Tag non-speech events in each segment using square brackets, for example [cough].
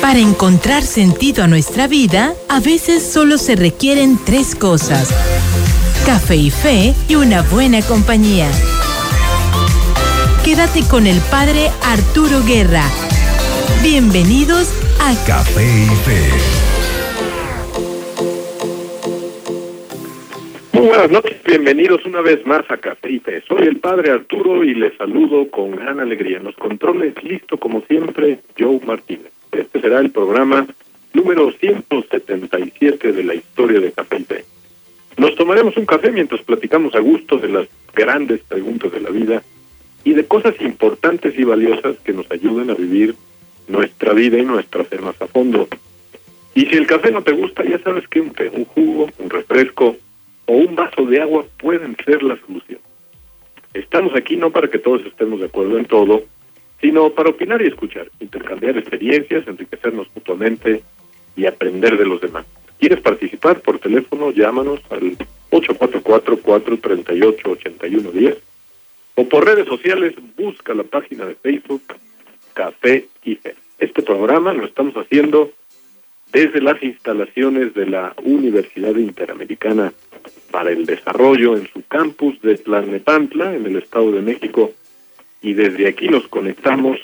Para encontrar sentido a nuestra vida, a veces solo se requieren tres cosas. Café y fe y una buena compañía. Quédate con el padre Arturo Guerra. Bienvenidos a Café y Fe. Buenas noches, bienvenidos una vez más a Fe. Soy el padre Arturo y les saludo con gran alegría. En los controles, listo como siempre, Joe Martínez. Este será el programa número 177 de la historia de Fe. Nos tomaremos un café mientras platicamos a gusto de las grandes preguntas de la vida y de cosas importantes y valiosas que nos ayuden a vivir nuestra vida y nuestra fe más a fondo. Y si el café no te gusta, ya sabes que un, un jugo, un refresco o un vaso de agua pueden ser la solución. Estamos aquí no para que todos estemos de acuerdo en todo, sino para opinar y escuchar, intercambiar experiencias, enriquecernos mutuamente y aprender de los demás. ¿Quieres participar por teléfono? Llámanos al 844-438-8110 o por redes sociales busca la página de Facebook Café y Fe. Este programa lo estamos haciendo desde las instalaciones de la Universidad Interamericana para el Desarrollo en su campus de Tlalnepantla, en el Estado de México, y desde aquí nos conectamos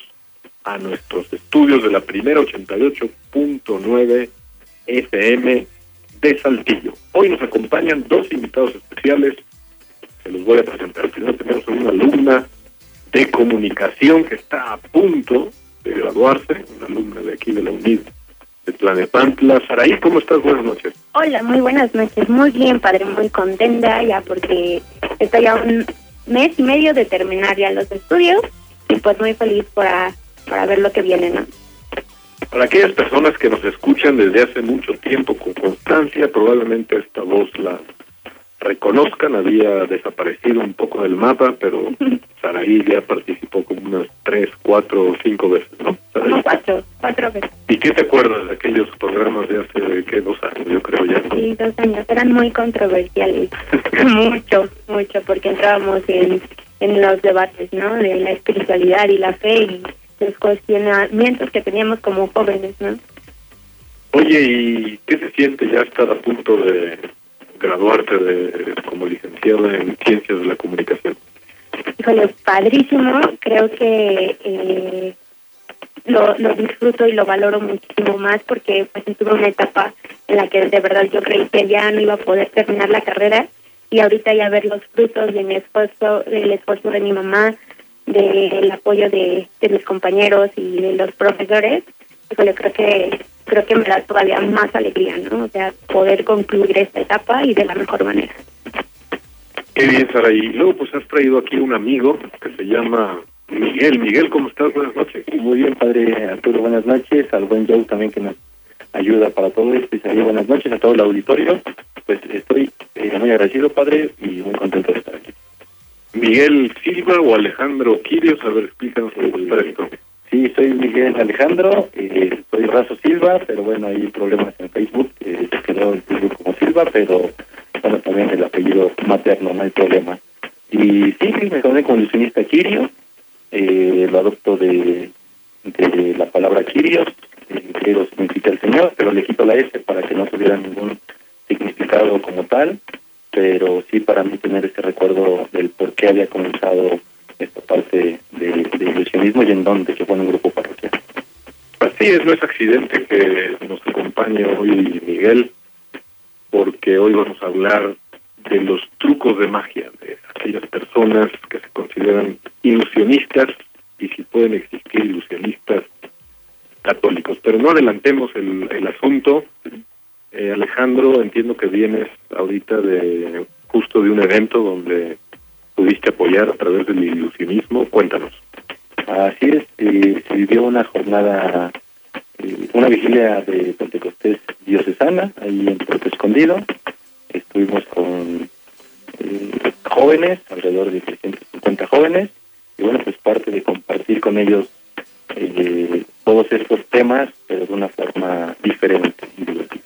a nuestros estudios de la primera 88.9 FM de Saltillo. Hoy nos acompañan dos invitados especiales, se los voy a presentar. Primero tenemos a una alumna de comunicación que está a punto de graduarse, una alumna de aquí de la UNID de Planepantla. Saraí, ¿cómo estás? Buenas noches. Hola, muy buenas noches. Muy bien, padre, muy contenta ya porque estoy a un mes y medio de terminar ya los estudios y pues muy feliz para, para ver lo que viene, ¿no? Para aquellas personas que nos escuchan desde hace mucho tiempo con constancia, probablemente esta voz la reconozcan, había desaparecido un poco del mapa, pero [laughs] Saraí ya participó como unas tres, cuatro o cinco veces, ¿no? Cuatro, cuatro veces. ¿Y qué te acuerdas de aquellos programas de hace, ¿qué? Dos años, yo creo ya. Sí, dos años, eran muy controversiales, [laughs] mucho, mucho, porque entrábamos en, en los debates, ¿no? De la espiritualidad y la fe y los cuestionamientos que teníamos como jóvenes, ¿no? Oye, ¿y qué se siente ya estar a punto de graduarte de, como licenciada en Ciencias de la Comunicación? Híjole, padrísimo. Creo que eh, lo, lo disfruto y lo valoro muchísimo más porque pues tuve una etapa en la que de verdad yo creí que ya no iba a poder terminar la carrera y ahorita ya ver los frutos de mi esfuerzo, del esfuerzo de mi mamá, del apoyo de, de mis compañeros y de los profesores, híjole, creo que creo que me da todavía más alegría, ¿no? O sea, poder concluir esta etapa y de la mejor manera. Qué bien, Sara. Y luego, pues has traído aquí un amigo que se llama Miguel. Miguel, ¿cómo estás? Buenas noches. Muy bien, padre Arturo, buenas noches. Al buen Joe también que nos ayuda para todo esto. Y buenas noches a todo el auditorio. Pues estoy eh, muy agradecido, padre, y muy contento de estar aquí. Miguel Silva o Alejandro Quirios, a ver, explícanos un poco esto. Sí, soy Miguel Alejandro, eh, soy Razo Silva, pero bueno, hay problemas en Facebook, eh, se quedó el Facebook como Silva, pero bueno, también el apellido materno, no hay problema. Y sí, me conocí como ilusionista Kirio, eh, lo adopto de, de la palabra Kirios, eh, que lo significa el Señor, pero le quito la S para que no tuviera ningún significado como tal, pero sí para mí tener ese recuerdo del por qué había comenzado esta parte de, ilusionismo y en dónde, fue en un grupo parroquial. Así es, no es accidente que nos acompañe hoy Miguel, porque hoy vamos a hablar de los trucos de magia, de aquellas personas que se consideran ilusionistas y si pueden existir ilusionistas católicos. Pero no adelantemos el, el asunto. Eh, Alejandro, entiendo que vienes ahorita de justo de un evento donde pudiste apoyar a través del ilusionismo. Cuéntanos. Así es, eh, se vivió una jornada, eh, una vigilia de Pentecostés diocesana, ahí en Puerto Escondido. Estuvimos con eh, jóvenes, alrededor de 350 jóvenes, y bueno, pues parte de compartir con ellos eh, todos estos temas, pero de una forma diferente y divertida.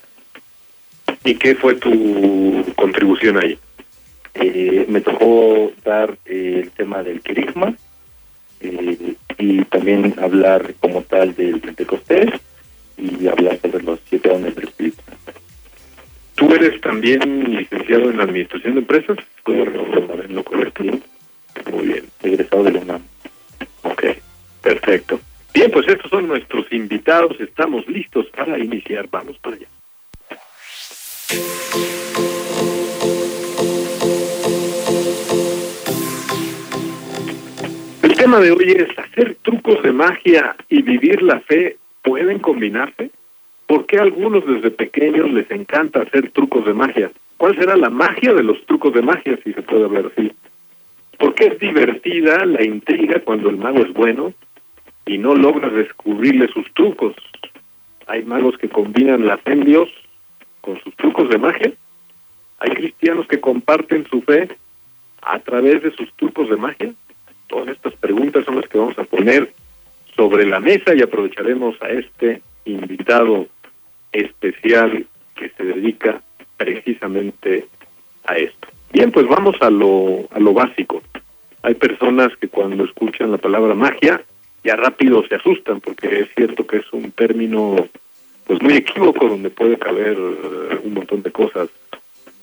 ¿Y qué fue tu contribución ahí? Hablar como tal del Pentecostés a hablar sobre los siete dones del Espíritu. ¿Tú eres también licenciado en Administración de Empresas? ¿En lo correcto? Muy bien. Egresado de la UNAM. Ok, perfecto. Bien, pues estos son nuestros invitados. Estamos listos para iniciar. Vamos para allá. El tema de hoy es de magia y vivir la fe pueden combinarse. ¿Por qué a algunos desde pequeños les encanta hacer trucos de magia? ¿Cuál será la magia de los trucos de magia, si se puede hablar así? ¿Por qué es divertida la intriga cuando el mago es bueno y no logra descubrirle sus trucos? Hay magos que combinan la fe en Dios con sus trucos de magia. Hay cristianos que comparten su fe a través de sus trucos de magia. Todas estas preguntas son las que vamos a poner sobre la mesa y aprovecharemos a este invitado especial que se dedica precisamente a esto. Bien, pues vamos a lo, a lo básico. Hay personas que cuando escuchan la palabra magia ya rápido se asustan porque es cierto que es un término pues muy equívoco donde puede caber uh, un montón de cosas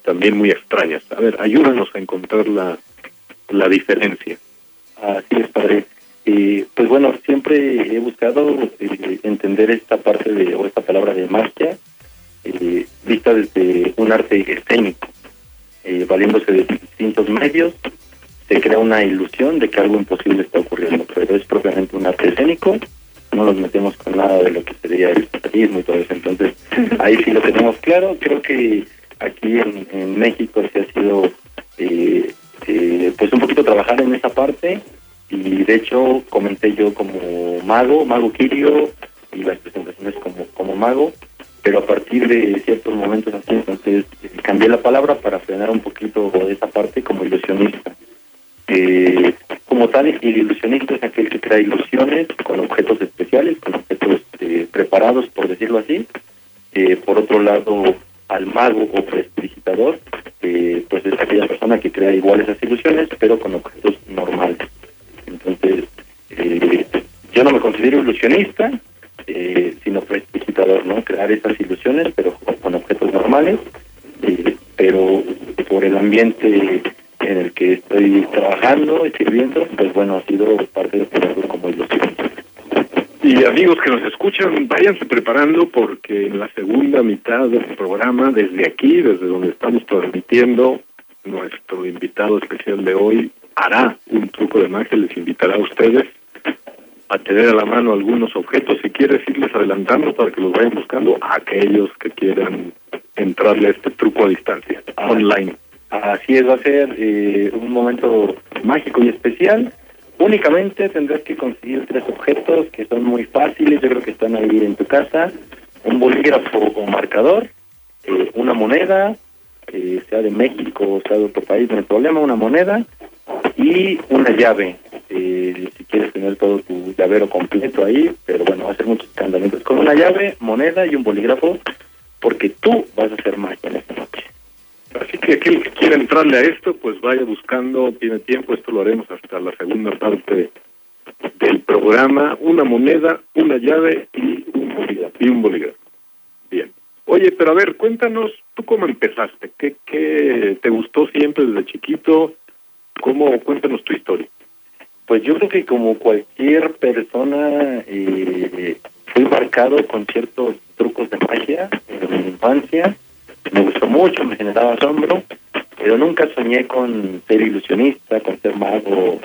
también muy extrañas. A ver, ayúdanos a encontrar la, la diferencia. Así es, padre. Eh, pues bueno, siempre he buscado eh, entender esta parte de, o esta palabra de magia, eh, vista desde un arte escénico, eh, valiéndose de distintos medios, se crea una ilusión de que algo imposible está ocurriendo, pero es propiamente un arte escénico, no nos metemos con nada de lo que sería el espiritismo y todo eso, entonces [laughs] ahí sí lo tenemos claro, creo que aquí en, en México se ha sido eh, pues un poquito trabajar en esa parte y de hecho comenté yo como mago, mago Kirio y las presentaciones como, como mago, pero a partir de ciertos momentos así, entonces eh, cambié la palabra para frenar un poquito esa parte como ilusionista. Eh, como tal, el ilusionista es aquel que crea ilusiones con objetos especiales, con objetos eh, preparados, por decirlo así. Eh, por otro lado, al mago o prestidigitador, pues es aquella persona que crea igual esas ilusiones, pero con objetos normales. Entonces, eh, yo no me considero ilusionista, eh, sino prestidigitador, ¿no? Crear esas ilusiones, pero con, objetos normales, eh, pero por el ambiente en el que estoy trabajando y sirviendo, pues bueno, ha sido parte de ponerlo como ilusión. Y amigos que nos escuchan, váyanse preparando porque en la segunda mitad del programa, desde aquí, desde donde estamos transmitiendo, nuestro invitado especial de hoy hará un truco de magia, les invitará a ustedes a tener a la mano algunos objetos, si quieres irles adelantando para que los vayan buscando a aquellos que quieran entrarle a este truco a distancia, online. Así es, va a ser eh, un momento mágico y especial. Únicamente tendrás que conseguir tres objetos que son muy fáciles, yo creo que están ahí en tu casa. Un bolígrafo o marcador, eh, una moneda, eh, sea de México o sea de otro país, no hay problema, una moneda y una llave. Eh, si quieres tener todo tu llavero completo ahí, pero bueno, va a ser muchos candamientos. Con una llave, moneda y un bolígrafo, porque tú vas a hacer magia en esta noche. Así que aquel que quiera entrarle a esto, pues vaya buscando, tiene tiempo, esto lo haremos hasta la segunda parte del programa, una moneda, una llave y un bolígrafo. Y un bolígrafo. Bien. Oye, pero a ver, cuéntanos, ¿tú cómo empezaste? ¿Qué, qué te gustó siempre desde chiquito? ¿Cómo? Cuéntanos tu historia. Pues yo creo que como cualquier persona eh, fui marcado con ciertos trucos de magia en mi infancia. Me gustó mucho, me generaba asombro, pero nunca soñé con ser ilusionista, con ser mago.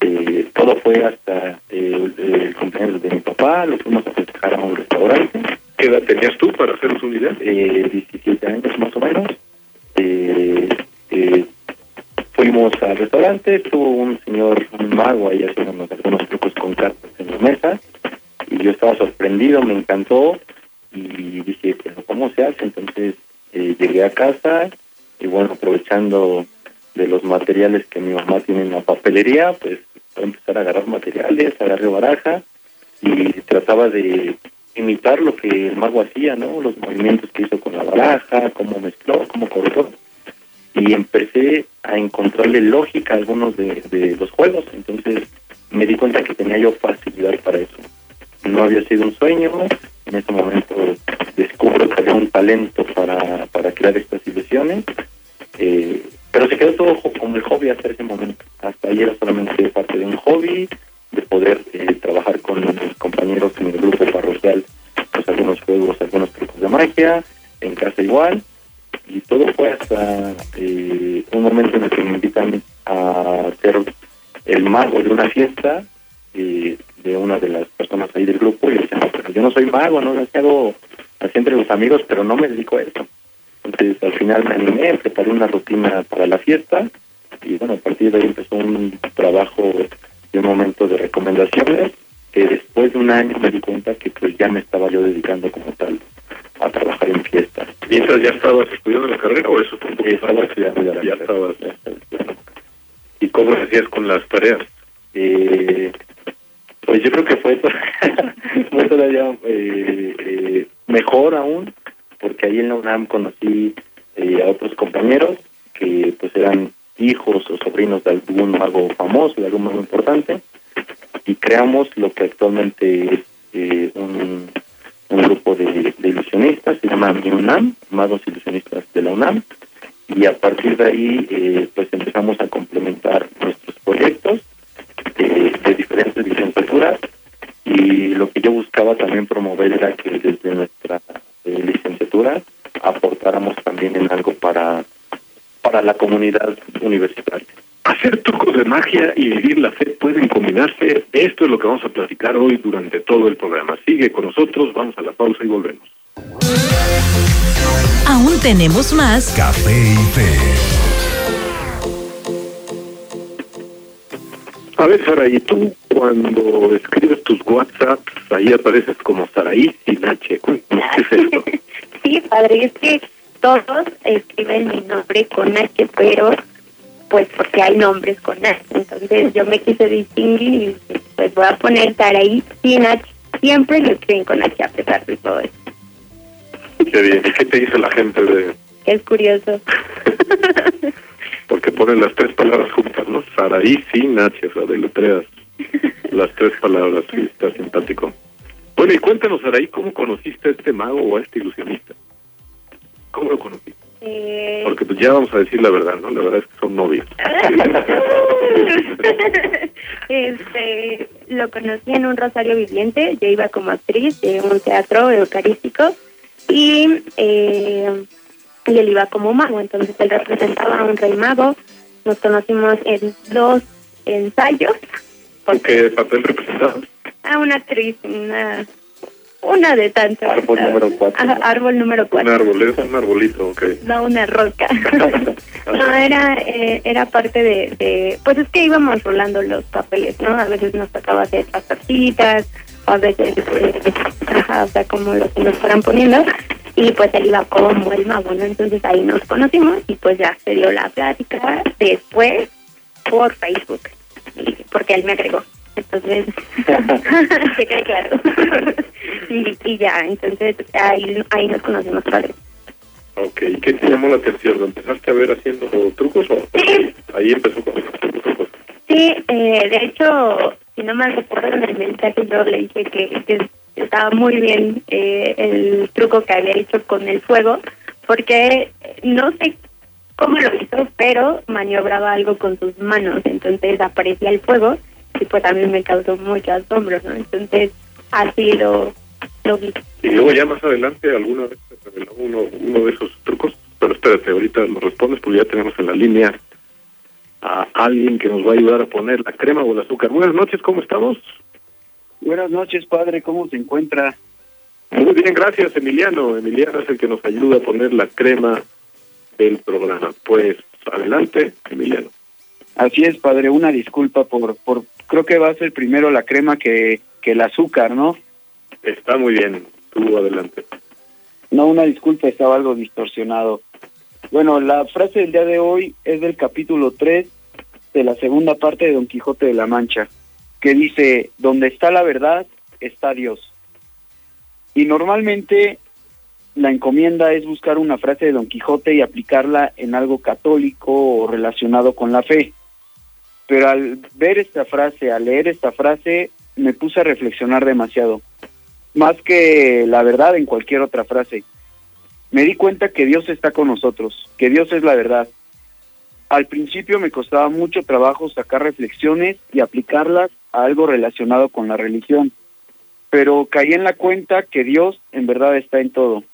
Eh, todo fue hasta eh, el cumpleaños de mi papá, lo fuimos a festejar a un restaurante. ¿Qué edad tenías tú para hacernos una idea? eh, 17 años más o menos. Eh, fuimos al restaurante, estuvo un señor, un mago ahí haciéndonos algunos trucos con cartas en la mesa, y yo estaba sorprendido, me encantó, y dije, pero ¿cómo se hace? Entonces eh, llegué a casa, y bueno, aprovechando de los materiales que mi mamá tiene en la papelería, pues voy a empezar a agarrar materiales, agarré baraja, y trataba de imitar lo que el mago hacía, ¿no? Los movimientos que hizo con la baraja, cómo mezcló, cómo cortó. Y empecé a encontrarle lógica a algunos de, los juegos. Entonces me di cuenta que tenía yo facilidad para eso. No había sido un sueño, en ese momento descubro que había un talento para, para crear estas ilusiones, eh, pero se quedó todo como el hobby hasta ese momento. Hasta ahí era solamente parte de un hobby, de poder eh, trabajar con mis compañeros en el grupo parroquial, pues algunos juegos, algunos trucos de magia, en casa igual, y todo fue hasta eh, un momento en el que me invitan a ser el mago de una fiesta eh, de una de las personas ahí del grupo y decían, pero yo no soy mago, no lo hago así entre los amigos, pero no me dedico a eso. Entonces al final me animé, preparé una rutina para la fiesta y bueno, a partir de ahí empezó un trabajo de un momento de recomendaciones que después de un año me di cuenta que pues ya me estaba yo dedicando como tal a trabajar en fiestas. ¿Mientras ya estabas estudiando la carrera o eso fue un poquito Estaba estudiando ya la Ya carrera. estabas. ¿Y cómo hacías con las tareas? Eh, pues yo creo que fue, [laughs] fue todavía eh, eh, mejor aún, porque ahí en la UNAM conocí eh, a otros compañeros que pues eran hijos o sobrinos de algún mago famoso, de algún mago importante, y creamos lo que actualmente es eh, un, un grupo de, ilusionistas, se llama UNAM, Magos Ilusionistas de la UNAM, y a partir de ahí eh, pues empezamos a complementar nuestros proyectos de, de diferentes licenciaturas y lo que yo buscaba también promover era que desde nuestra eh, licenciatura aportáramos también en algo para para la comunidad universitaria. Hacer trucos de magia y vivir la fe pueden combinarse. Esto es lo que vamos a platicar hoy durante todo el programa. Sigue con nosotros, vamos a la pausa y volvemos. Aún tenemos más Café y Fe. A ver, Sara, ¿y tú cuando escribes tus WhatsApps, ahí apareces como Saraí sin H? Cuéntanos, ¿qué es esto? [laughs] Sí, padre, es que todos escriben mi nombre con H, pero pues porque hay nombres con H. Entonces yo me quise distinguir y dije, pues voy a poner Saraí sin H. Siempre lo escriben con H a pesar de todo eso. Qué bien. ¿Y qué te dice la gente de...? Es curioso. [laughs] Porque ponen las tres palabras juntas, ¿no? Saraí sin H, o sea, deletreas las tres palabras. Sí, está simpático. Bueno, y cuéntanos, Saraí, ¿cómo conociste a este mago o a este ilusionista? ¿Cómo lo conociste? Eh, Porque pues ya vamos a decir la verdad, ¿no? La verdad es que son novios. [laughs] este, lo conocí en un Rosario Viviente, yo iba como actriz de un teatro eucarístico y, eh, y él iba como mago, entonces él representaba a un rey mago, nos conocimos en dos ensayos, ¿Con qué papel representabas? a una actriz, una, una de tantas. Árbol número cuatro. Árbol número Un cuatro. árbol, es un arbolito, ok. No, una roca. [laughs] no, era eh, era parte de, de... Pues es que íbamos rolando los papeles, ¿no? A veces nos tocaba hacer las tortitas, a veces... eh, ajá, o sea, como los que nos fueran poniendo. Y pues él iba como el mago, ¿no? Entonces ahí nos conocimos y pues ya se dio la plática después por Facebook. Porque él me agregó. Entonces, [laughs] se quede claro. y, y ya, entonces ahí, ahí nos conocimos padre. Ok, ¿y qué te llamó la atención? ¿Lo empezaste a ver haciendo trucos o Sí. ahí empezó con los trucos? Sí, eh, de hecho, si no mal recuerdo en el mensaje yo le dije que, que estaba muy bien eh, el truco que había hecho con el fuego, porque no sé cómo lo hizo, pero maniobraba algo con sus manos, entonces aparecía el fuego y pues a mí me causó mucho asombro, ¿no? Entonces así lo, lo vi. Y luego ya más adelante alguna vez te reveló uno, uno de esos trucos. Pero espérate, ahorita lo respondes porque ya tenemos en la línea a alguien que nos va a ayudar a poner la crema o el azúcar. Buenas noches, ¿cómo estamos? Buenas noches, padre. ¿Cómo se encuentra? Muy bien, gracias, Emiliano. Emiliano es el que nos ayuda a poner la crema del programa. Pues adelante, Emiliano. Así es, padre. Una disculpa por, por, creo que va a ser primero la crema que, que el azúcar, ¿no? Está muy bien, tú adelante. No, una disculpa, estaba algo distorsionado. Bueno, la frase del día de hoy es del capítulo 3 de la segunda parte de Don Quijote de la Mancha, que dice, donde está la verdad, está Dios. Y normalmente la encomienda es buscar una frase de Don Quijote y aplicarla en algo católico o relacionado con la fe. Pero al ver esta frase, al leer esta frase, me puse a reflexionar demasiado. más que la verdad en cualquier otra frase. Me di cuenta que Dios está con nosotros, que Dios es la verdad. Al principio me costaba mucho trabajo sacar reflexiones y aplicarlas a algo relacionado con la religión, pero caí en la cuenta que Dios en verdad está en todo.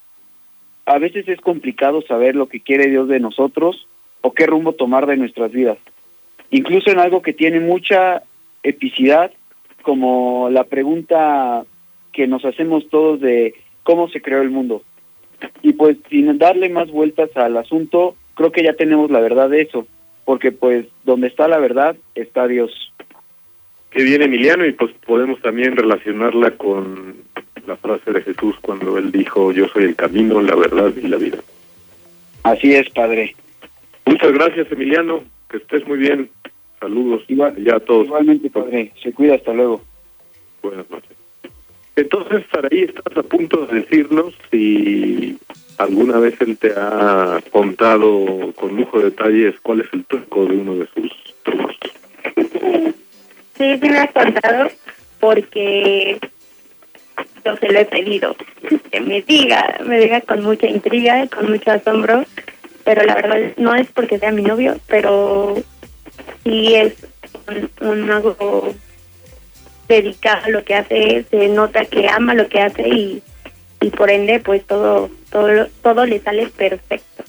A veces es complicado saber lo que quiere Dios de nosotros o qué rumbo tomar de nuestras vidas. Incluso en algo que tiene mucha epicidad, como la pregunta que nos hacemos todos de cómo se creó el mundo. Y pues sin darle más vueltas al asunto, creo que ya tenemos la verdad de eso, porque pues donde está la verdad está Dios. Qué bien, Emiliano, y pues podemos también relacionarla con la frase de Jesús cuando él dijo, yo soy el camino, la verdad y la vida. Así es, Padre. Muchas gracias, Emiliano, que estés muy bien. Saludos Igual, ya a todos. Igualmente, Padre. Se cuida, hasta luego. Buenas noches. Entonces, Saraí, estás a punto de decirnos si alguna vez él te ha contado con lujo de detalles cuál es el truco de uno de sus trucos. Sí, sí me ha contado porque yo se lo he pedido. Que me diga, me diga con mucha intriga, con mucho asombro, pero la verdad no es porque sea mi novio, pero sí es un, algo dedicado a lo que hace, se nota que ama lo que hace y, y por ende pues todo todo todo le sale perfecto.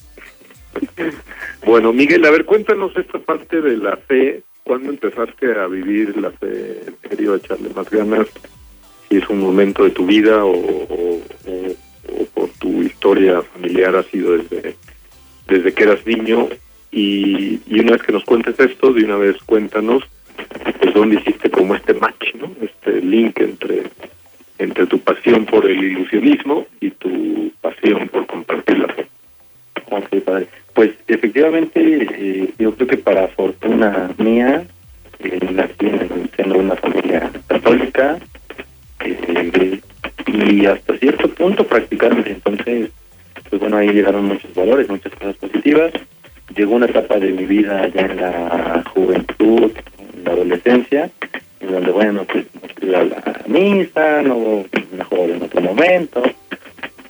Bueno, Miguel, a ver, cuéntanos esta parte de la fe. ¿Cuándo empezaste a vivir la fe? ¿En serio, echarle más ganas? Si es un momento de tu vida o- o por tu historia familiar ha sido desde, desde que eras niño. Y, una vez que nos cuentes esto, de una vez cuéntanos pues dónde hiciste como este match, ¿no? Este link entre entre tu pasión por el ilusionismo y tu pasión por compartir la fe. Padre. Pues efectivamente, eh, yo creo que para fortuna mía, eh, nací en una familia católica eh, y hasta cierto punto practicaron. Entonces, pues bueno, ahí llegaron muchos valores, muchas cosas positivas. Llegó una etapa de mi vida ya en la juventud, en la adolescencia, en donde, bueno, pues la misa, no mejor en otro momento.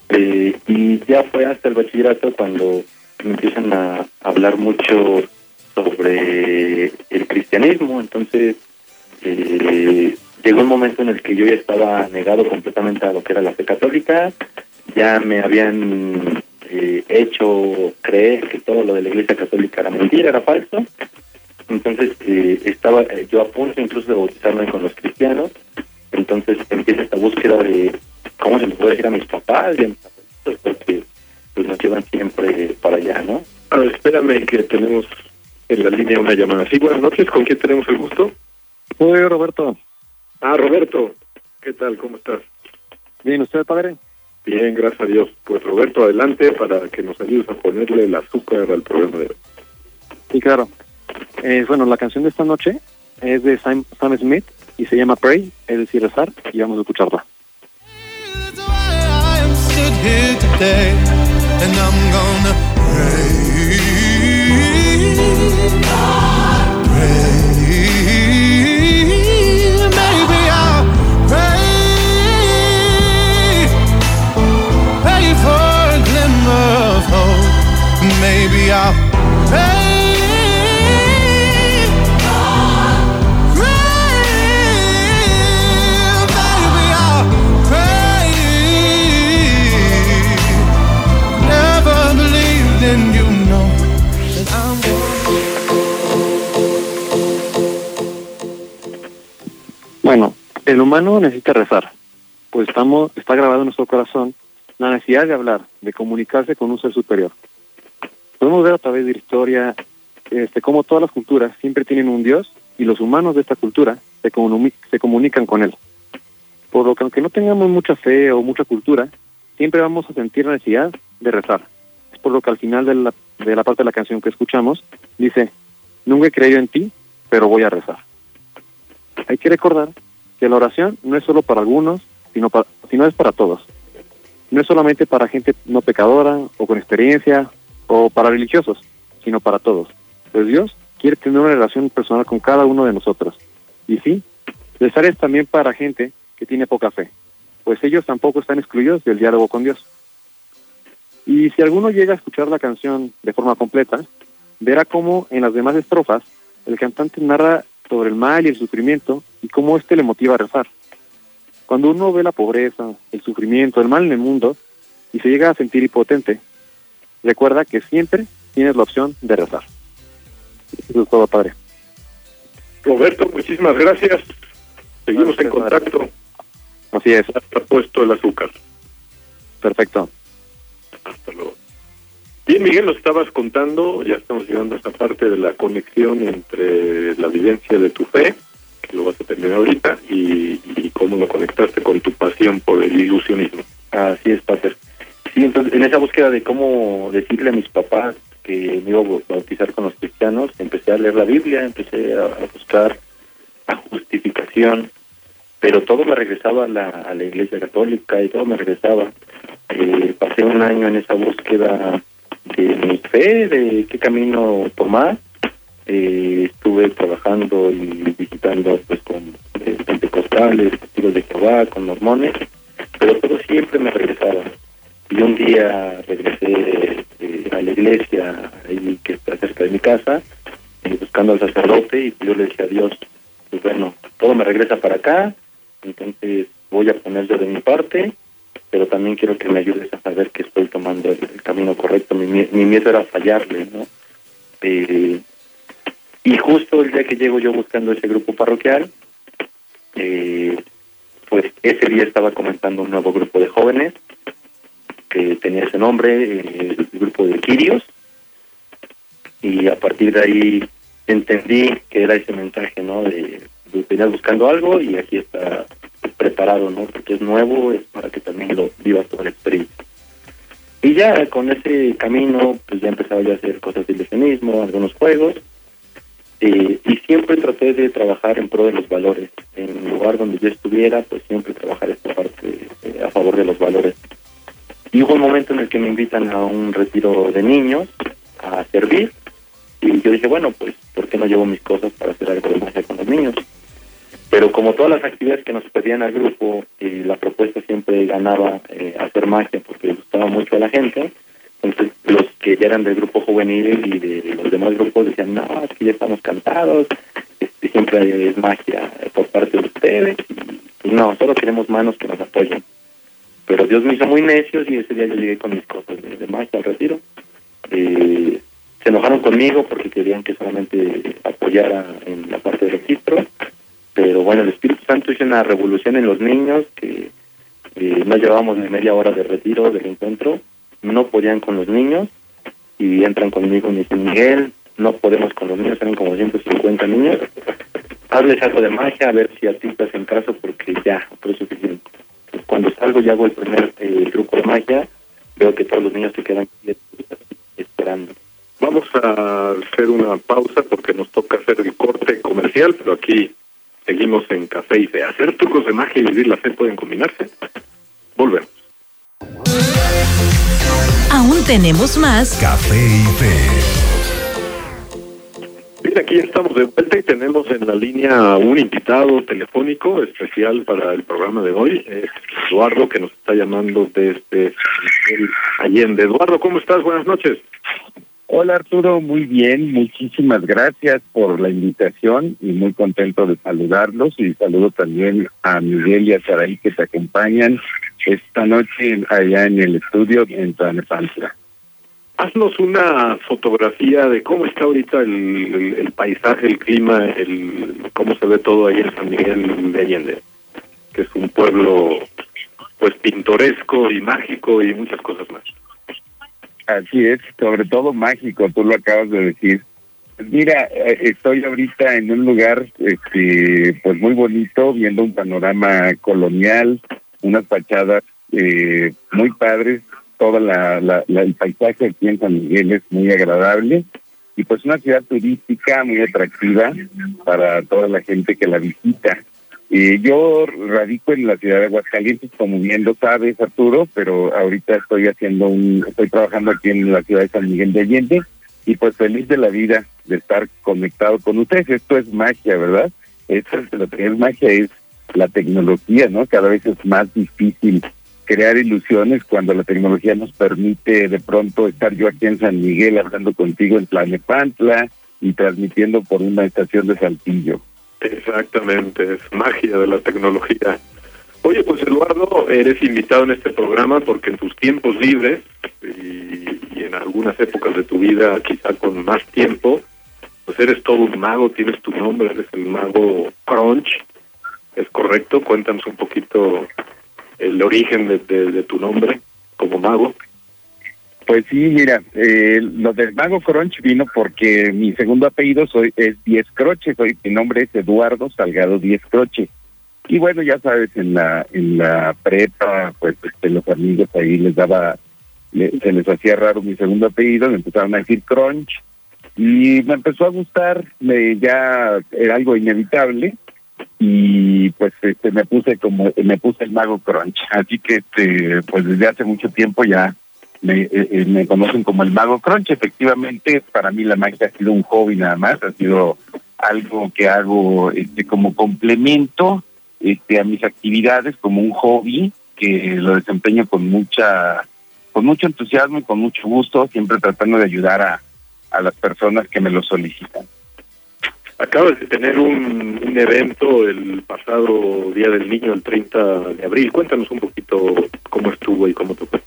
Eh, y ya fue hasta el bachillerato cuando me empiezan a hablar mucho sobre el cristianismo. Entonces, eh, llegó un momento en el que yo ya estaba negado completamente a lo que era la fe católica. Ya me habían eh, hecho creer que todo lo de la iglesia católica era mentira, era falso. Entonces, eh, estaba eh, yo a punto incluso de bautizarme con los cristianos. Entonces empieza esta búsqueda de cómo se le puede decir a mis papás y a mis abuelitos, porque pues nos llevan siempre para allá, ¿no? A ver, espérame que tenemos en la línea una llamada. Sí, buenas noches, ¿con quién tenemos el gusto? Soy Roberto. Ah, Roberto, ¿qué tal? ¿Cómo estás? Bien, ¿usted, padre? Bien, gracias a Dios. Pues Roberto, adelante para que nos ayudes a ponerle el azúcar al programa de hoy. Sí, claro. Eh, bueno, la canción de esta noche es de Sam, Sam Smith y se llama Pray, es decir, rezar, y vamos a escucharla. Bueno, el humano necesita rezar, pues estamos, está grabado en nuestro corazón la necesidad de hablar, de comunicarse con un ser superior. Podemos ver a través de la historia este, cómo todas las culturas siempre tienen un Dios y los humanos de esta cultura se, comuni- se comunican con Él. Por lo que aunque no tengamos mucha fe o mucha cultura, siempre vamos a sentir la necesidad de rezar. Es por lo que al final de la, de la parte de la canción que escuchamos dice, nunca he creído en ti, pero voy a rezar. Hay que recordar que la oración no es solo para algunos, sino, para, sino es para todos. No es solamente para gente no pecadora o con experiencia o para religiosos, sino para todos. Pues Dios quiere tener una relación personal con cada uno de nosotros. Y sí, rezar es también para gente que tiene poca fe, pues ellos tampoco están excluidos del diálogo con Dios. Y si alguno llega a escuchar la canción de forma completa, verá cómo en las demás estrofas el cantante narra sobre el mal y el sufrimiento y cómo éste le motiva a rezar. Cuando uno ve la pobreza, el sufrimiento, el mal en el mundo y se llega a sentir impotente, recuerda que siempre tienes la opción de rezar. Eso es todo, padre. Roberto, muchísimas gracias. Seguimos en contacto. Así es, Hasta puesto el azúcar. perfecto. Hasta luego. Bien, Miguel, nos estabas contando, ya estamos llegando a esta parte de la conexión entre la vivencia de tu fe, que lo vas a terminar ahorita, y, y cómo lo conectaste con tu pasión por el ilusionismo. Así es, Pater. Entonces, en esa búsqueda de cómo decirle a mis papás que me iba a bautizar con los cristianos, empecé a leer la Biblia, empecé a, a buscar la justificación, pero todo me regresaba a la, a la Iglesia Católica y todo me regresaba. Eh, pasé un año en esa búsqueda de mi fe, de qué camino tomar. Eh, estuve trabajando y visitando pues con eh, pentecostales, testigos de Jehová, con mormones, pero todo siempre me regresaba. Y un día regresé eh, a la iglesia ahí que está cerca de mi casa, eh, buscando al sacerdote y yo le decía a Dios, pues bueno, todo me regresa para acá, entonces voy a poner yo de mi parte, pero también quiero que me ayudes a saber que estoy tomando el, camino correcto. Mi, mi miedo era fallarle, ¿no? Eh, y justo el día que llego yo buscando ese grupo parroquial, eh, pues ese día estaba comenzando un nuevo grupo de jóvenes que tenía ese nombre, eh, el grupo de Quirios, y a partir de ahí entendí que era ese mensaje, ¿no? De, de venías buscando algo y aquí está preparado, ¿no? Porque es nuevo, es para que también lo vivas toda la experiencia. Y ya con ese camino, pues ya empezaba yo a hacer cosas de ilusionismo, algunos juegos, eh, y siempre traté de trabajar en pro de los valores. En el lugar donde yo estuviera, pues siempre trabajar esta parte eh, a favor de los valores. Y hubo un momento en el que me invitan a un retiro de niños a servir, y yo dije, bueno, pues, ¿por qué no llevo mis cosas para hacer algo de magia con los niños? Pero como todas las actividades que nos pedían al grupo, y la propuesta siempre ganaba eh, hacer magia porque gustaba mucho a la gente, entonces los que ya eran del grupo juvenil y de los demás grupos decían, no, es que ya estamos cansados, este, siempre es magia por parte de ustedes, y no, solo queremos manos que nos apoyen. Pero Dios me hizo muy necios y ese día yo llegué con mis cosas de, magia al retiro. Eh, se enojaron conmigo porque querían que solamente apoyara en la parte de registro, pero bueno, el Espíritu Santo hizo una revolución en los niños que eh, no llevábamos ni media hora de retiro del encuentro, no podían con los niños y entran conmigo y me Miguel, no podemos con los niños, eran como 150 niños, hazles algo de magia a ver si a ti te hacen caso porque ya, fue suficiente. Entonces, cuando salgo y hago el primer eh, truco de magia, veo que todos los niños se quedan quietos, esperando. Vamos a hacer una pausa porque nos toca hacer el corte comercial, pero aquí seguimos en Café y Fe. Hacer trucos de magia y vivir la fe pueden combinarse. Volvemos. Aún tenemos más Café y Fe. Bien, aquí estamos de vuelta y tenemos en la línea un invitado telefónico especial para el programa de hoy, es Eduardo, que nos está llamando desde Allende. Eduardo, ¿cómo estás? Buenas noches. Hola Arturo, muy bien, muchísimas gracias por la invitación y muy contento de saludarlos y saludo también a Miguel y a Saraí que te acompañan esta noche allá en el estudio en Tlanepantla. Haznos una fotografía de cómo está ahorita el, paisaje, el clima, el cómo se ve todo ahí en San Miguel de Allende, que es un pueblo pues pintoresco y mágico y muchas cosas más. Así es, sobre todo mágico, tú lo acabas de decir. Pues Mira, eh, estoy ahorita en un lugar este, pues muy bonito, viendo un panorama colonial, unas fachadas eh, muy padres, toda la, el paisaje aquí en San Miguel es muy agradable y pues una ciudad turística muy atractiva para toda la gente que la visita. Eh, yo radico en la ciudad de Aguascalientes, como bien lo sabes, Arturo, pero ahorita estoy haciendo un, estoy trabajando aquí en la ciudad de San Miguel de Allende y pues feliz de la vida de estar conectado con ustedes. Esto es magia, ¿verdad? Esto es, lo que magia es la tecnología, ¿no? Cada vez es más difícil crear ilusiones cuando la tecnología nos permite de pronto estar yo aquí en San Miguel hablando contigo en Planepantla y transmitiendo por una estación de Saltillo. Exactamente, es magia de la tecnología. Oye, pues Eduardo, eres invitado en este programa porque en tus tiempos libres y, y en algunas épocas de tu vida, quizá con más tiempo, pues eres todo un mago, tienes tu nombre, eres el mago Crunch. ¿Es correcto? Cuéntanos un poquito el origen de, tu nombre como mago. Pues sí, mira, eh, lo del Mago Crunch vino porque mi segundo apellido soy es Diez Croche, soy, mi nombre es Eduardo Salgado Diez Croche. Y bueno, ya sabes, en la en la prepa, pues este, los amigos ahí les daba, se les hacía raro mi segundo apellido, me empezaron a decir Crunch y me empezó a gustar, me ya era algo inevitable y pues este me puse como me puse el Mago Crunch, así que este pues desde hace mucho tiempo ya me, eh, eh, me conocen como el mago crunch. Efectivamente, para mí la magia ha sido un hobby nada más, ha sido algo que hago este como complemento este a mis actividades como un hobby que lo desempeño con mucha con mucho entusiasmo y con mucho gusto, siempre tratando de ayudar a, a las personas que me lo solicitan. Acabas de tener un, evento el pasado Día del Niño, el 30 de abril. Cuéntanos un poquito cómo estuvo y cómo fue.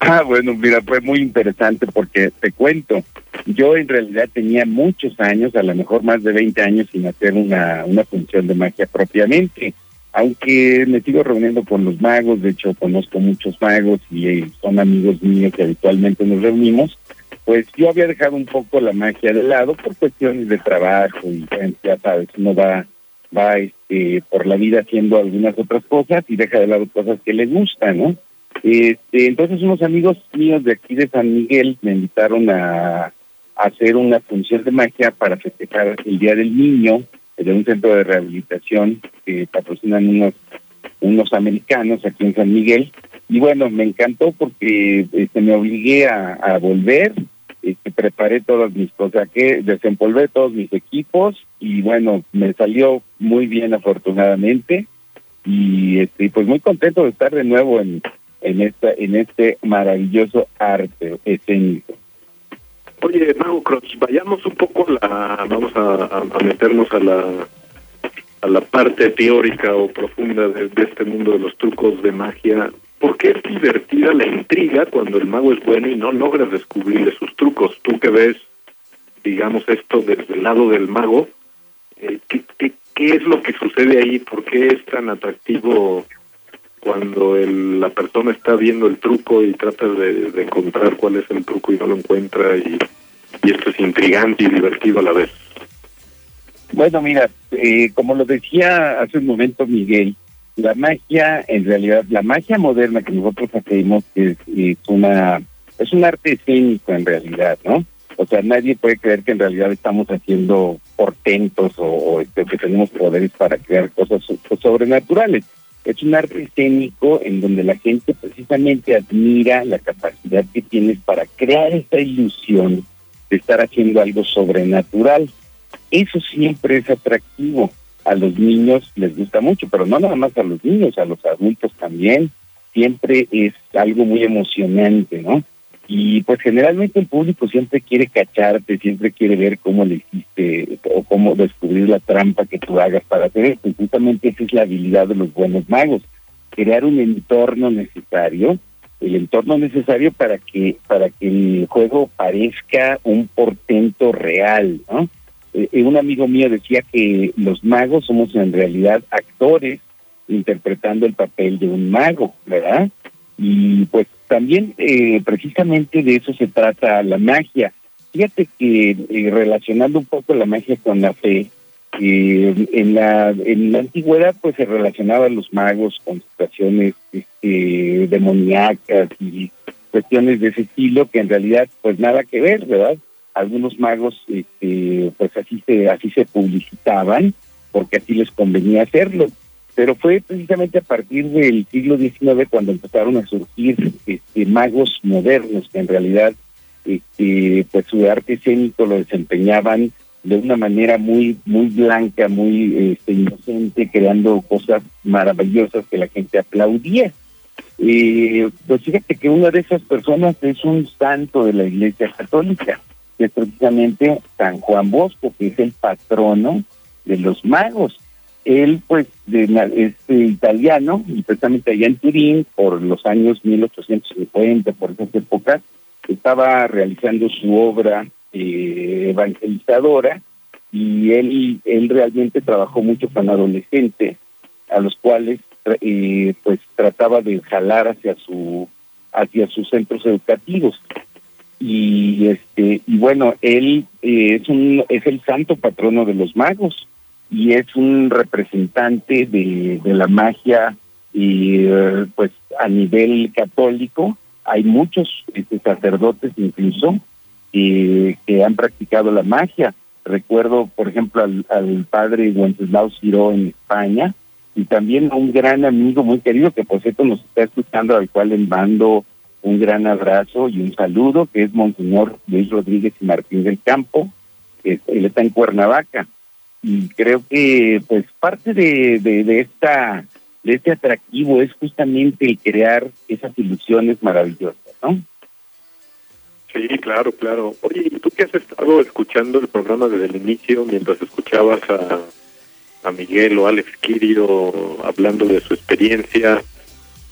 Ah, bueno, mira, fue muy interesante porque te cuento, yo en realidad tenía muchos años, a lo mejor más de 20 años sin hacer una, una función de magia propiamente, aunque me sigo reuniendo con los magos, de hecho conozco muchos magos y eh, son amigos míos que habitualmente nos reunimos, pues yo había dejado un poco la magia de lado por cuestiones de trabajo y ya sabes, uno va va este, por la vida haciendo algunas otras cosas y deja de lado cosas que le gustan, ¿no? Este, entonces unos amigos míos de aquí de San Miguel me invitaron a, hacer una función de magia para festejar el Día del Niño de un centro de rehabilitación que patrocinan unos unos americanos aquí en San Miguel y bueno me encantó porque este, me obligué a volver este, preparé todas mis cosas que desempolvé todos mis equipos y bueno me salió muy bien afortunadamente y este pues muy contento de estar de nuevo en en esta en este maravilloso arte escénico. Oye, Mago Cross, vayamos un poco a la, vamos a, meternos a la a la parte teórica o profunda de este mundo de los trucos de magia. ¿Por qué es divertida la intriga cuando el mago es bueno y no logras descubrirle sus trucos? Tú que ves, digamos, esto desde el lado del mago, eh, ¿qué, es lo que sucede ahí? ¿Por qué es tan atractivo cuando el- la persona está viendo el truco y trata de, de encontrar cuál es el truco y no lo encuentra y, y esto es intrigante y divertido a la vez. Bueno, mira, eh, como lo decía hace un momento Miguel, la magia, en realidad, la magia moderna que nosotros hacemos es, una es un arte escénico en realidad, ¿no? O sea, nadie puede creer que en realidad estamos haciendo portentos o, este, que tenemos poderes para crear cosas so- sobrenaturales. Es un arte escénico en donde la gente precisamente admira la capacidad que tienes para crear esta ilusión de estar haciendo algo sobrenatural. Eso siempre es atractivo. A los niños les gusta mucho, pero no nada más a los niños, a los adultos también. Siempre es algo muy emocionante, ¿no? Y pues generalmente el público siempre quiere cacharte, siempre quiere ver cómo le hiciste o cómo descubrir la trampa que tú hagas para hacer esto. Justamente esa es la habilidad de los buenos magos, crear un entorno necesario, el entorno necesario para que para que el juego parezca un portento real, ¿no? Eh, un amigo mío decía que los magos somos en realidad actores interpretando el papel de un mago, ¿verdad? Y pues también eh, precisamente de eso se trata la magia. Fíjate que eh, relacionando un poco la magia con la fe, eh, en la en la antigüedad pues se relacionaban los magos con situaciones este, demoníacas y cuestiones de ese estilo que en realidad pues nada que ver, ¿verdad? Algunos magos este, pues así se así se publicitaban porque así les convenía hacerlo pero fue precisamente a partir del siglo XIX cuando empezaron a surgir este, magos modernos que en realidad este, pues su arte escénico lo desempeñaban de una manera muy muy blanca, muy este, inocente, creando cosas maravillosas que la gente aplaudía. Eh, pues fíjate que una de esas personas es un santo de la Iglesia Católica, que es precisamente San Juan Bosco, que es el patrono de los magos. Él, pues, de, es italiano, y precisamente allá en Turín, por los años 1850, por esas épocas, estaba realizando su obra eh, evangelizadora y él, él realmente trabajó mucho con adolescentes, a los cuales eh, pues trataba de jalar hacia su hacia sus centros educativos y este y bueno él eh, es un es el santo patrono de los magos y es un representante de, de la magia y eh, pues a nivel católico. Hay muchos este, sacerdotes incluso que han practicado la magia. Recuerdo por ejemplo al, al padre Wenceslao Ciro en España y también a un gran amigo muy querido que por cierto nos está escuchando, al cual le mando un gran abrazo y un saludo, que es Monseñor Luis Rodríguez y Martín del Campo, que él está en Cuernavaca. Y creo que pues parte de, de, esta de este atractivo es justamente el crear esas ilusiones maravillosas, ¿no? Sí, claro, claro. Oye, ¿y tú qué has estado escuchando el programa desde el inicio mientras escuchabas a a Miguel o Alex Kirio hablando de su experiencia.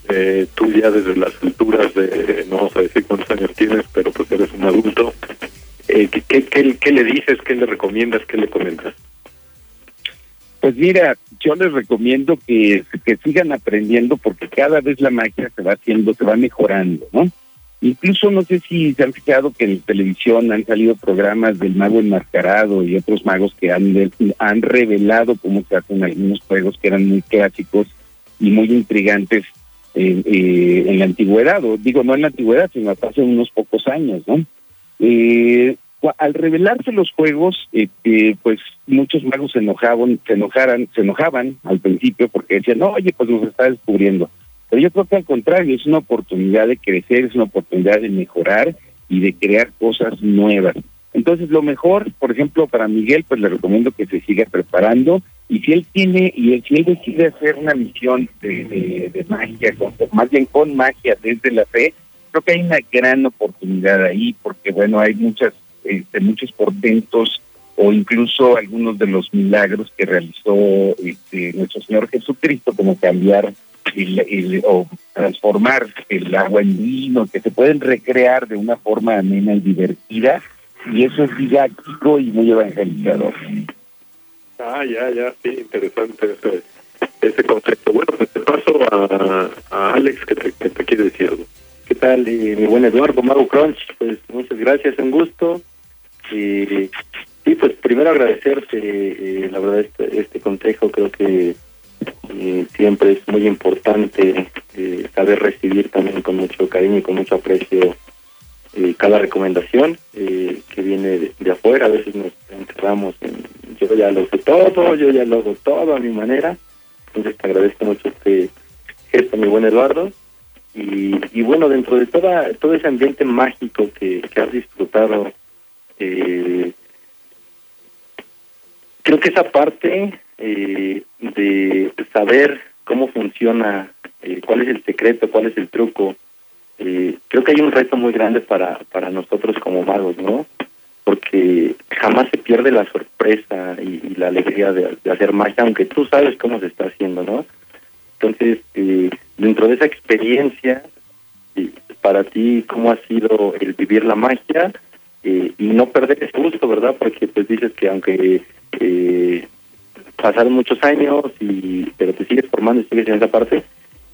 Eh, tú ya desde las alturas de, no vamos a decir cuántos años tienes, pero pues eres un adulto. Eh, ¿qué, qué, le dices, qué le recomiendas, qué le comentas? Pues mira, yo les recomiendo que, que sigan aprendiendo porque cada vez la magia se va haciendo, se va mejorando, ¿no? Incluso no sé si se han fijado que en televisión han salido programas del mago enmascarado y otros magos que han, han revelado cómo se hacen algunos juegos que eran muy clásicos y muy intrigantes en, eh, en la antigüedad, o digo no en la antigüedad, sino hasta hace unos pocos años, ¿no? Eh, al revelarse los juegos, eh, pues muchos magos se enojaban, se enojaran, se enojaban al principio porque decían, no, oye, pues nos está descubriendo. Pero yo creo que al contrario, es una oportunidad de crecer, es una oportunidad de mejorar y de crear cosas nuevas. Entonces, lo mejor, por ejemplo, para Miguel, pues le recomiendo que se siga preparando y si él tiene, y si él decide hacer una misión de, de, magia, más bien con magia desde la fe, creo que hay una gran oportunidad ahí, porque bueno, hay muchas, este, muchos portentos o incluso algunos de los milagros que realizó este, nuestro Señor Jesucristo, como cambiar o transformar el agua en vino, que se pueden recrear de una forma amena y divertida, y eso es didáctico y muy evangelizador. Ah, ya, ya, sí, interesante ese, concepto. Bueno, pues te paso a, a Alex que te, que te quiere decir algo. ¿Qué tal, mi buen Eduardo Mago Crunch? Pues muchas gracias, un gusto. Y sí, pues primero agradecerte, eh, la verdad, este, este consejo creo que eh, siempre es muy importante eh, saber recibir también con mucho cariño y con mucho aprecio eh, cada recomendación eh, que viene de, afuera. A veces nos encerramos en yo ya lo sé todo, yo ya lo hago todo a mi manera. Entonces te agradezco mucho este gesto, mi buen Eduardo. Y, y bueno, dentro de toda todo ese ambiente mágico que, has disfrutado, eh, creo que esa parte eh, de saber cómo funciona, eh, cuál es el secreto, cuál es el truco. Eh, creo que hay un reto muy grande para, para nosotros como magos, ¿no? Porque jamás se pierde la sorpresa y, la alegría de, hacer magia, aunque tú sabes cómo se está haciendo, ¿no? Entonces, eh, dentro de esa experiencia, para ti, ¿cómo ha sido el vivir la magia? y no perder ese gusto, ¿verdad? Porque pues dices que aunque eh, pasaron muchos años, y pero te sigues formando y sigues en esa parte.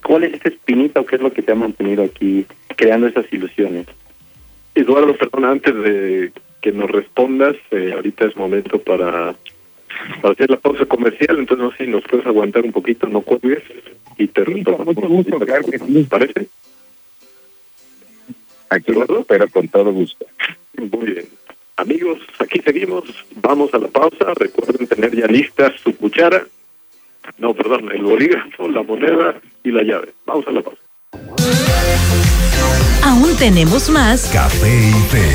¿Cuál es esa espinita o qué es lo que te ha mantenido aquí creando esas ilusiones? Eduardo, perdón, antes de que nos respondas, eh, ahorita es momento para, hacer la pausa comercial, entonces no sé si nos puedes aguantar un poquito, no cuelgues y te sí, Con mucho gusto, claro que sí. ¿Parece? Aquí pero con todo gusto. Muy bien. Amigos, aquí seguimos, vamos a la pausa, recuerden tener ya listas su cuchara, no, perdón, el bolígrafo, la moneda y la llave. Vamos a la pausa. Aún tenemos más Café y Fe.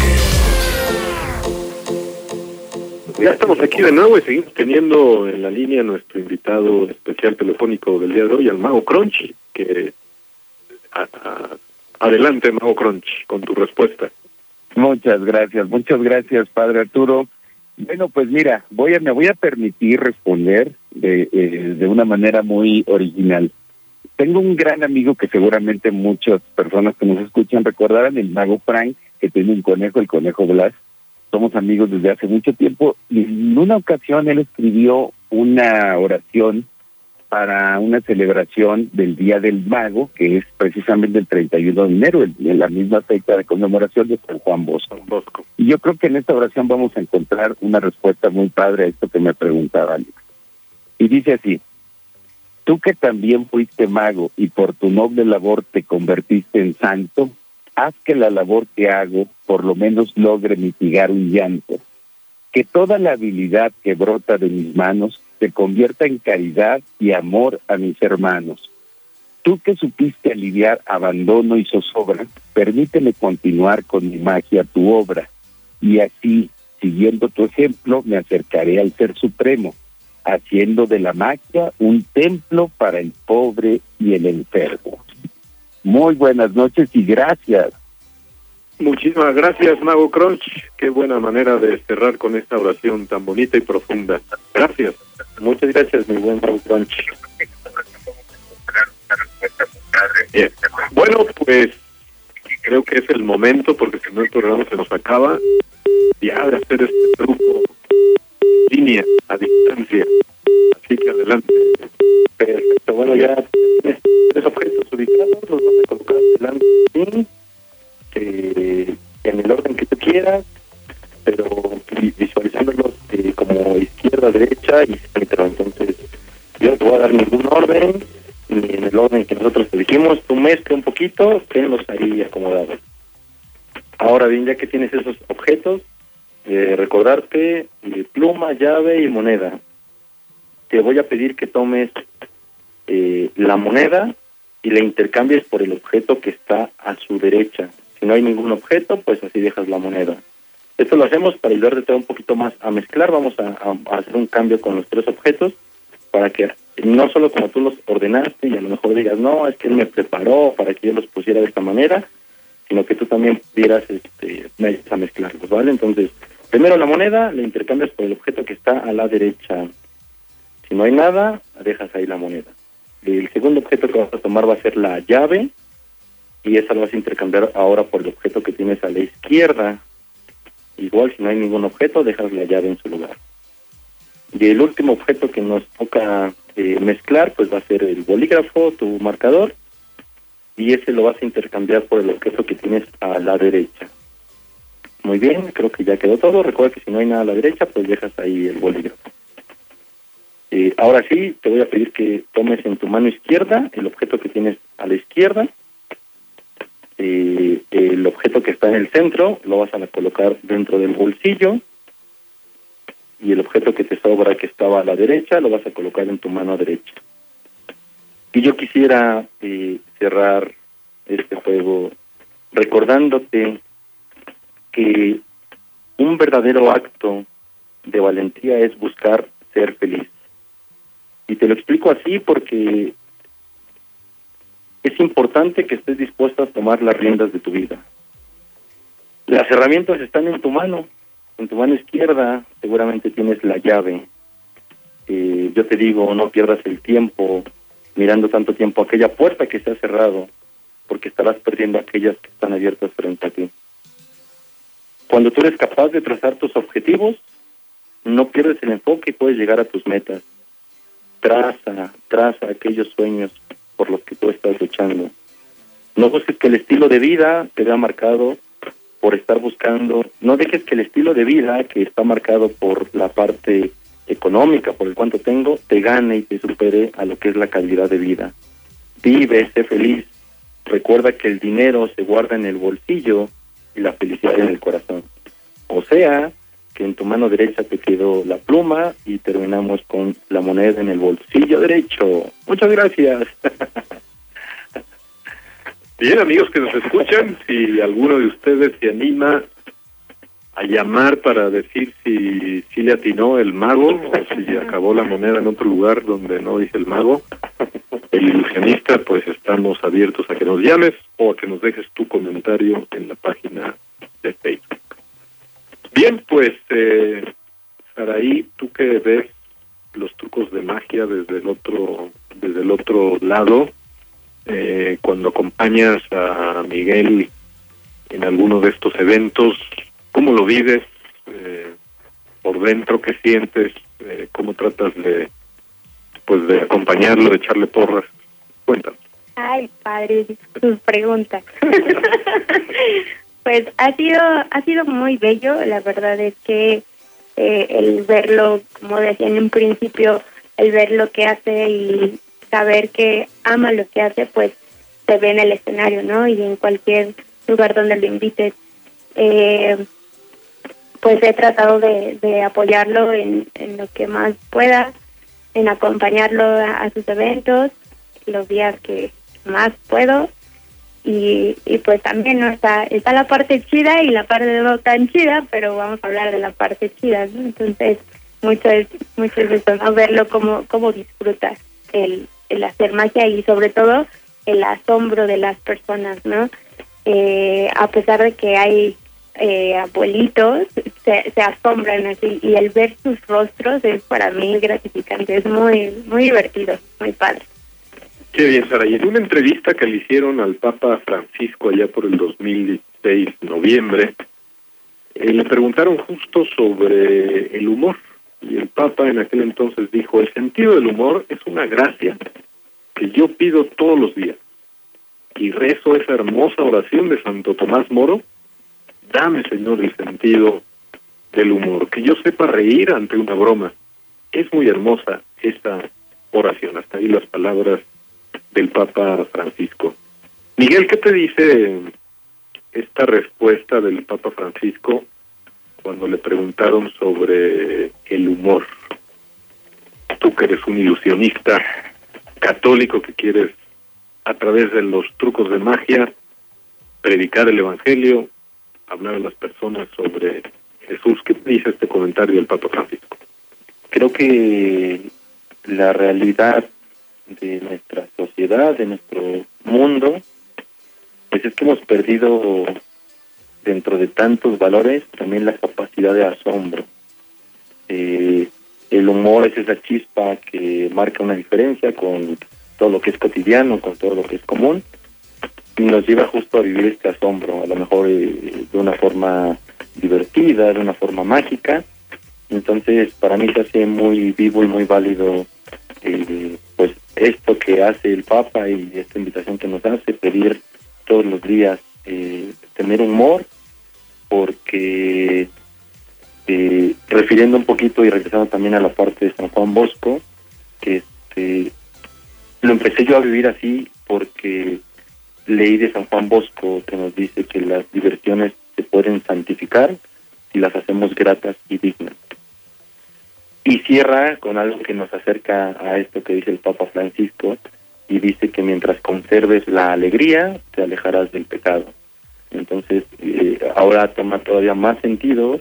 Ya estamos aquí de nuevo y seguimos teniendo en la línea nuestro invitado especial telefónico del día de hoy, al Mago Crunchy, que a- a- adelante Mago Crunchy con tu respuesta. Muchas gracias, muchas gracias, Padre Arturo. Bueno, pues mira, voy a, me voy a permitir responder de, eh, de una manera muy original. Tengo un gran amigo que seguramente muchas personas que nos escuchan recordarán, el mago Frank, que tiene un conejo, el conejo Blas. Somos amigos desde hace mucho tiempo y en una ocasión él escribió una oración para una celebración del Día del Mago, que es precisamente el 31 de enero, en la misma fecha de conmemoración de San Juan Bosco. Bosco. Y yo creo que en esta oración vamos a encontrar una respuesta muy padre a esto que me preguntaba Alex. Y dice así, tú que también fuiste mago y por tu noble labor te convertiste en santo, haz que la labor que hago por lo menos logre mitigar un llanto, que toda la habilidad que brota de mis manos se convierta en caridad y amor a mis hermanos. Tú que supiste aliviar abandono y zozobra, permíteme continuar con mi magia tu obra, y así, siguiendo tu ejemplo, me acercaré al Ser Supremo, haciendo de la magia un templo para el pobre y el enfermo. Muy buenas noches y gracias. Muchísimas gracias Mago Crunch, qué buena manera de cerrar con esta oración tan bonita y profunda. Gracias. Muchas gracias, mi buen Mago Crunch. Bueno, pues creo que es el momento, porque si no el programa se nos acaba, ya de hacer este truco en línea, a distancia. Así que adelante. Perfecto, bueno, ya tres objetos ubicados, los vas a colocar delante eh, en el orden que tú quieras, pero vi- visualizándolos eh, como izquierda, derecha y centro. Entonces, yo no te voy a dar ningún orden, ni en el orden que nosotros te dijimos, tú mezcla un poquito, tenlos ahí acomodados. Ahora bien, ya que tienes esos objetos, eh, recordarte eh, pluma, llave y moneda. Te voy a pedir que tomes la moneda y la intercambies por el objeto que está a su derecha. Si no hay ningún objeto, pues así dejas la moneda. Esto lo hacemos para ayudarte un poquito más a mezclar. Vamos a, hacer un cambio con los tres objetos para que no solo como tú los ordenaste y a lo mejor digas, no, es que él me preparó para que yo los pusiera de esta manera, sino que tú también pudieras este, a mezclarlos, ¿vale? Entonces, primero la moneda la intercambias por el objeto que está a la derecha. Si no hay nada, dejas ahí la moneda. El segundo objeto que vas a tomar va a ser la llave y esa lo vas a intercambiar ahora por el objeto que tienes a la izquierda. Igual si no hay ningún objeto, dejas la llave en su lugar. Y el último objeto que nos toca eh, mezclar, pues va a ser el bolígrafo, tu marcador, y ese lo vas a intercambiar por el objeto que tienes a la derecha. Muy bien, creo que ya quedó todo. Recuerda que si no hay nada a la derecha, pues dejas ahí el bolígrafo. Eh, ahora sí, te voy a pedir que tomes en tu mano izquierda el objeto que tienes a la izquierda. Eh, el objeto que está en el centro lo vas a colocar dentro del bolsillo. Y el objeto que te sobra que estaba a la derecha lo vas a colocar en tu mano derecha. Y yo quisiera eh, cerrar este juego recordándote que un verdadero acto de valentía es buscar ser feliz. Y te lo explico así porque es importante que estés dispuesto a tomar las riendas de tu vida. Las herramientas están en tu mano, en tu mano izquierda seguramente tienes la llave. Eh, yo te digo, no pierdas el tiempo mirando tanto tiempo aquella puerta que se ha cerrado, porque estarás perdiendo aquellas que están abiertas frente a ti. Cuando tú eres capaz de trazar tus objetivos, no pierdes el enfoque y puedes llegar a tus metas. Traza, traza aquellos sueños por los que tú estás luchando. No busques que el estilo de vida te vea marcado por estar buscando, no dejes que el estilo de vida que está marcado por la parte económica, por el cuánto tengo, te gane y te supere a lo que es la calidad de vida. Vive, sé feliz. Recuerda que el dinero se guarda en el bolsillo y la felicidad en el corazón. O sea, que en tu mano derecha te quedó la pluma y terminamos con la moneda en el bolsillo derecho. Muchas gracias. [laughs] Bien, amigos que nos escuchan, si alguno de ustedes se anima a llamar para decir si, si le atinó el mago o si acabó la moneda en otro lugar donde no dice el mago, el ilusionista, pues estamos abiertos a que nos llames o a que nos dejes tu comentario en la página de Facebook. Bien, pues, eh, Saraí, tú que ves los trucos de magia desde el otro, desde el otro lado, eh, cuando acompañas a Miguel en alguno de estos eventos, ¿cómo lo vives eh, por dentro? ¿Qué sientes? Eh, ¿Cómo tratas de, pues, de acompañarlo, de echarle porras? Cuéntanos. Ay, padre, sus preguntas. [laughs] pues ha sido ha sido muy bello, la verdad es que eh, el verlo, como decía en un principio, el ver lo que hace y saber que ama lo que hace, pues se ve en el escenario, ¿no? Y en cualquier lugar donde lo invites. Eh, pues he tratado de, apoyarlo en, lo que más pueda, en acompañarlo a, sus eventos, los días que más puedo. Y, y pues también no está está la parte chida y la parte no tan chida, pero vamos a hablar de la parte chida. Entonces, mucho es, mucho es eso. Verlo como, como disfrutas el, el hacer magia y sobre todo el asombro de las personas, ¿no? Eh, a pesar de que hay eh, abuelitos, se, se asombran así y el ver sus rostros es para mí gratificante, es muy, muy divertido, muy padre. Bien, Sara. Y en una entrevista que le hicieron al Papa Francisco allá por el 2016, noviembre, eh, le preguntaron justo sobre el humor. Y el Papa en aquel entonces dijo, el sentido del humor es una gracia que yo pido todos los días. Y rezo esa hermosa oración de Santo Tomás Moro, dame, Señor, el sentido del humor, que yo sepa reír ante una broma. Es muy hermosa esta oración, hasta ahí las palabras del Papa Francisco. Miguel, ¿qué te dice esta respuesta del Papa Francisco cuando le preguntaron sobre el humor? Tú que eres un ilusionista católico que quieres a través de los trucos de magia predicar el Evangelio, hablar a las personas sobre Jesús. ¿Qué dice este comentario del Papa Francisco? Creo que la realidad de nuestra sociedad, de nuestro mundo, pues es que hemos perdido dentro de tantos valores también la capacidad de asombro. Eh, el humor es esa chispa que marca una diferencia con todo lo que es cotidiano, con todo lo que es común, y nos lleva justo a vivir este asombro, a lo mejor eh, de una forma divertida, de una forma mágica. Entonces, para mí se hace muy vivo y muy válido eh, esto que hace el Papa y esta invitación que nos hace, pedir todos los días eh, tener humor, porque eh, refiriendo un poquito y regresando también a la parte de San Juan Bosco, que este, lo empecé yo a vivir así porque leí de San Juan Bosco que nos dice que las diversiones se pueden santificar si las hacemos gratas y dignas. Y cierra con algo que nos acerca a esto que dice el Papa Francisco y dice que mientras conserves la alegría te alejarás del pecado. Entonces eh, ahora toma todavía más sentido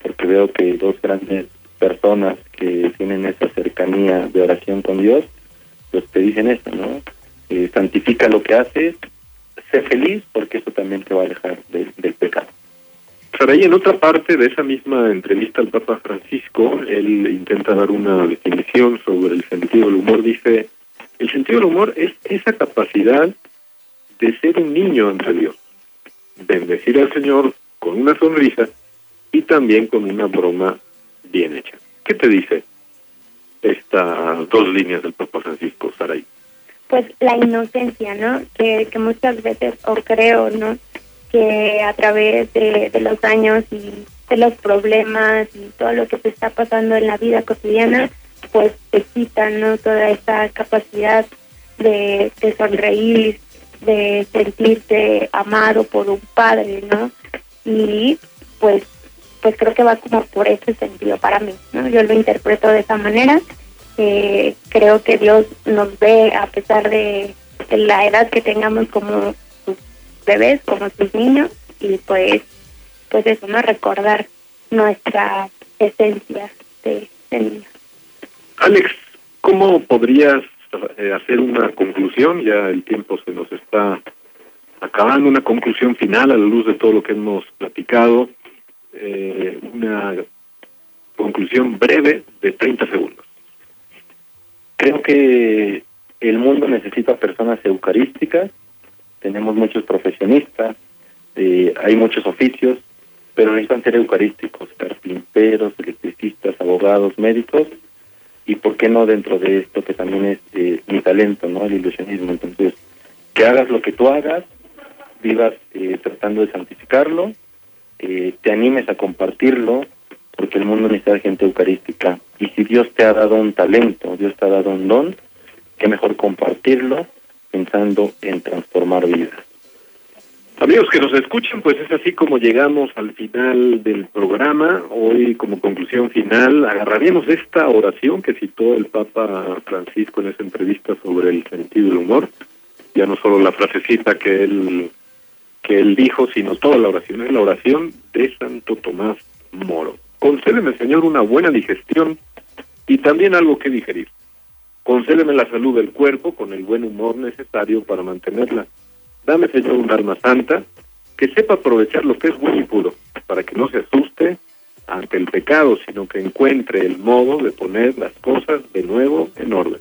porque veo que dos grandes personas que tienen esa cercanía de oración con Dios, pues te dicen esto, ¿no? Eh, santifica lo que haces, sé feliz porque eso también te va a alejar de, del pecado. Saray, en otra parte de esa misma entrevista al Papa Francisco, él intenta dar una definición sobre el sentido del humor. Dice, el sentido del humor es esa capacidad de ser un niño ante Dios, bendecir al Señor con una sonrisa y también con una broma bien hecha. ¿Qué te dice estas dos líneas del Papa Francisco, Saray? Pues la inocencia, ¿no? Que, que muchas veces, o creo, ¿no? Que a través de, los años y de los problemas y todo lo que te está pasando en la vida cotidiana, pues te quitan toda esa capacidad de, sonreír, de sentirte amado por un padre, ¿no? Y pues pues creo que va como por ese sentido para mí, ¿no? Yo lo interpreto de esa manera. Eh, creo que Dios nos ve a pesar de la edad que tengamos como bebés como sus niños y pues pues eso, ¿no? Recordar nuestra esencia de, de niños. Alex, ¿cómo podrías eh, hacer una conclusión? Ya el tiempo se nos está acabando, una conclusión final a la luz de todo lo que hemos platicado, eh, una conclusión breve de 30 segundos. Creo que el mundo necesita personas eucarísticas, tenemos muchos profesionistas, eh, hay muchos oficios, pero necesitan ser eucarísticos, carpinteros, electricistas, abogados, médicos, y por qué no dentro de esto que también es eh, mi talento, ¿no? El ilusionismo. Entonces, que hagas lo que tú hagas, vivas eh, tratando de santificarlo, eh, te animes a compartirlo, porque el mundo necesita gente eucarística. Y si Dios te ha dado un talento, Dios te ha dado un don, qué mejor compartirlo pensando en transformar vidas. Amigos que nos escuchan, pues es así como llegamos al final del programa. Hoy, como conclusión final, agarraremos esta oración que citó el Papa Francisco en esa entrevista sobre el sentido del humor. Ya no solo la frasecita que él que él dijo, sino toda la oración. Es la oración de Santo Tomás Moro. Concédeme, Señor, una buena digestión y también algo que digerir. Concédeme la salud del cuerpo con el buen humor necesario para mantenerla Dame, Señor, un alma santa que sepa aprovechar lo que es bueno y puro, para que no se asuste ante el pecado, sino que encuentre el modo de poner las cosas de nuevo en orden.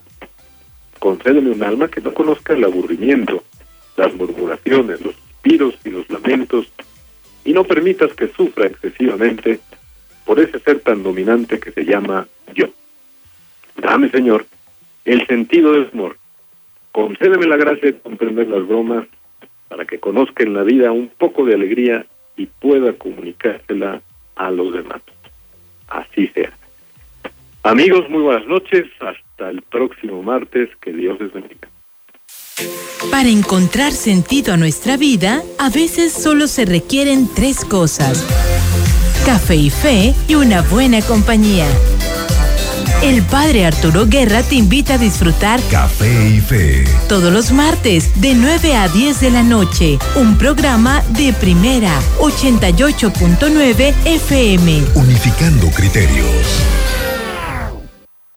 Concédeme un alma que no conozca el aburrimiento, las murmuraciones, los suspiros y los lamentos, y no permitas que sufra excesivamente por ese ser tan dominante que se llama yo. Dame, Señor, el sentido del amor. Concédeme la gracia de comprender las bromas para que conozca en la vida un poco de alegría y pueda comunicársela a los demás. Así sea. Amigos, muy buenas noches. Hasta el próximo martes. Que Dios les bendiga. Para encontrar sentido a nuestra vida, a veces solo se requieren tres cosas. Café y fe y una buena compañía. El padre Arturo Guerra te invita a disfrutar Café y Fe. Todos los martes de 9 a 10 de la noche. Un programa de primera 88.9 FM. Unificando criterios.